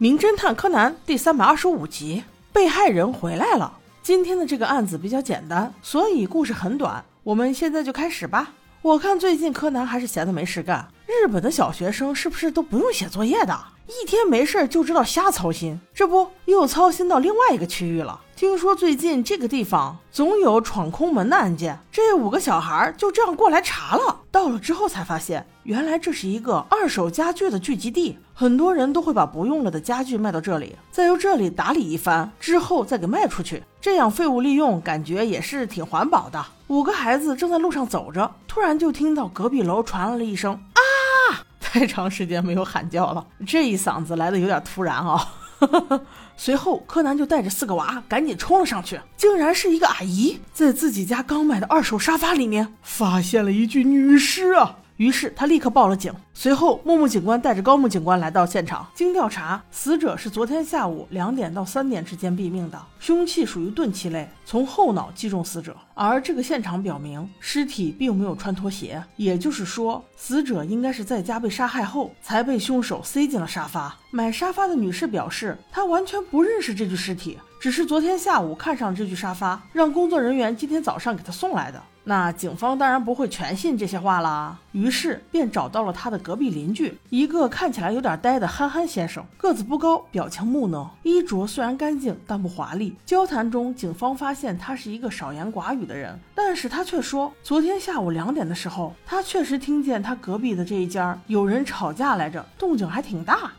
名侦探柯南第三百二十五集，被害人回来了。今天的这个案子比较简单，所以故事很短。我们现在就开始吧。我看最近柯南还是闲的没事干。日本的小学生是不是都不用写作业的？一天没事就知道瞎操心，这不又操心到另外一个区域了。听说最近这个地方总有闯空门的案件，这五个小孩就这样过来查了。到了之后才发现，原来这是一个二手家具的聚集地，很多人都会把不用了的家具卖到这里，再由这里打理一番之后再给卖出去，这样废物利用，感觉也是挺环保的。五个孩子正在路上走着，突然就听到隔壁楼传来了一声啊！太长时间没有喊叫了，这一嗓子来的有点突然啊。随后，柯南就带着四个娃赶紧冲了上去，竟然是一个阿姨在自己家刚买的二手沙发里面发现了一具女尸啊！于是他立刻报了警。随后，木木警官带着高木警官来到现场。经调查，死者是昨天下午两点到三点之间毙命的，凶器属于钝器类，从后脑击中死者。而这个现场表明，尸体并没有穿拖鞋，也就是说，死者应该是在家被杀害后才被凶手塞进了沙发。买沙发的女士表示，她完全不认识这具尸体，只是昨天下午看上这具沙发，让工作人员今天早上给她送来的。那警方当然不会全信这些话啦，于是便找到了他的隔壁邻居，一个看起来有点呆的憨憨先生，个子不高，表情木讷，衣着虽然干净，但不华丽。交谈中，警方发现他是一个少言寡语的人，但是他却说，昨天下午两点的时候，他确实听见他隔壁的这一家有人吵架来着，动静还挺大。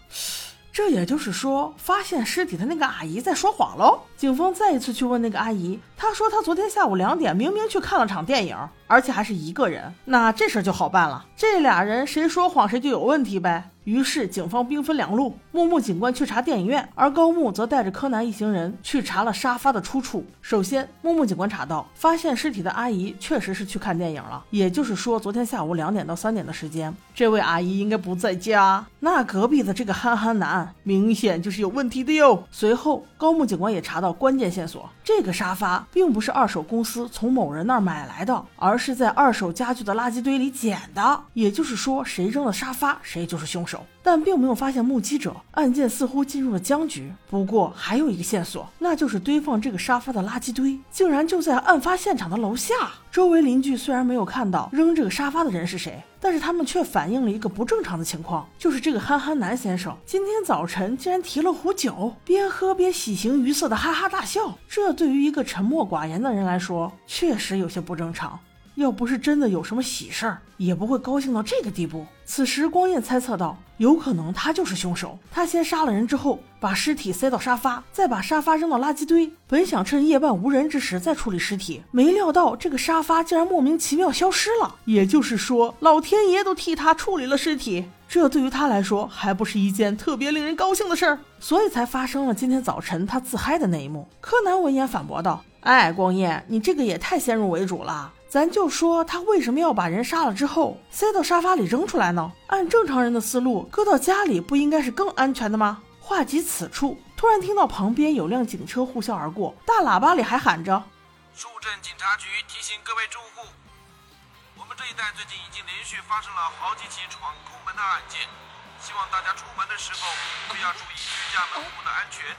这也就是说，发现尸体的那个阿姨在说谎喽。警方再一次去问那个阿姨，她说她昨天下午两点明明去看了场电影，而且还是一个人。那这事儿就好办了，这俩人谁说谎谁就有问题呗。于是警方兵分两路，木木警官去查电影院，而高木则带着柯南一行人去查了沙发的出处。首先，木木警官查到，发现尸体的阿姨确实是去看电影了，也就是说，昨天下午两点到三点的时间，这位阿姨应该不在家。那隔壁的这个憨憨男，明显就是有问题的哟。随后，高木警官也查到关键线索，这个沙发并不是二手公司从某人那儿买来的，而是在二手家具的垃圾堆里捡的。也就是说，谁扔了沙发，谁就是凶手。但并没有发现目击者，案件似乎进入了僵局。不过还有一个线索，那就是堆放这个沙发的垃圾堆，竟然就在案发现场的楼下。周围邻居虽然没有看到扔这个沙发的人是谁，但是他们却反映了一个不正常的情况，就是这个憨憨男先生今天早晨竟然提了壶酒，边喝边喜形于色的哈哈大笑。这对于一个沉默寡言的人来说，确实有些不正常。要不是真的有什么喜事儿，也不会高兴到这个地步。此时，光彦猜测到，有可能他就是凶手。他先杀了人之后，把尸体塞到沙发，再把沙发扔到垃圾堆。本想趁夜半无人之时再处理尸体，没料到这个沙发竟然莫名其妙消失了。也就是说，老天爷都替他处理了尸体。这对于他来说，还不是一件特别令人高兴的事儿，所以才发生了今天早晨他自嗨的那一幕。柯南闻言反驳道：“哎，光彦，你这个也太先入为主了。”咱就说他为什么要把人杀了之后塞到沙发里扔出来呢？按正常人的思路，搁到家里不应该是更安全的吗？话及此处，突然听到旁边有辆警车呼啸而过，大喇叭里还喊着：“树镇警察局提醒各位住户，我们这一带最近已经连续发生了好几起闯空门的案件，希望大家出门的时候都要注意居家门户的安全。”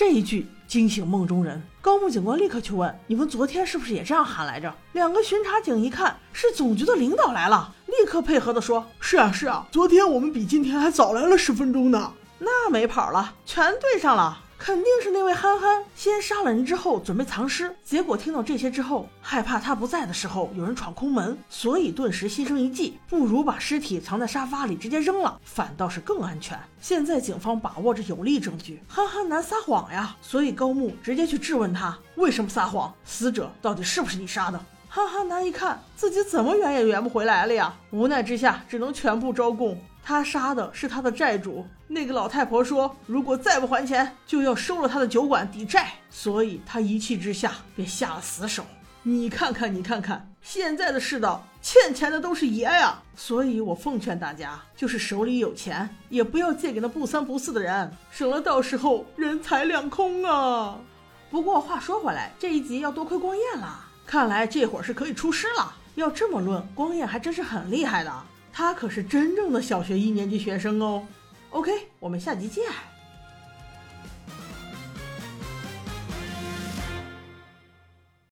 这一句惊醒梦中人，高木警官立刻去问：“你们昨天是不是也这样喊来着？”两个巡查警一看是总局的领导来了，立刻配合的说：“是啊，是啊，昨天我们比今天还早来了十分钟呢。”那没跑了，全对上了。肯定是那位憨憨先杀了人之后准备藏尸，结果听到这些之后，害怕他不在的时候有人闯空门，所以顿时心生一计，不如把尸体藏在沙发里直接扔了，反倒是更安全。现在警方把握着有力证据，憨憨难撒谎呀，所以高木直接去质问他为什么撒谎，死者到底是不是你杀的？憨憨男一看自己怎么圆也圆不回来了呀，无奈之下只能全部招供。他杀的是他的债主，那个老太婆说，如果再不还钱，就要收了他的酒馆抵债。所以他一气之下便下了死手。你看看，你看看，现在的世道，欠钱的都是爷呀。所以我奉劝大家，就是手里有钱，也不要借给那不三不四的人，省了到时候人财两空啊。不过话说回来，这一集要多亏光彦了，看来这会儿是可以出师了。要这么论，光彦还真是很厉害的。他可是真正的小学一年级学生哦。OK，我们下集见。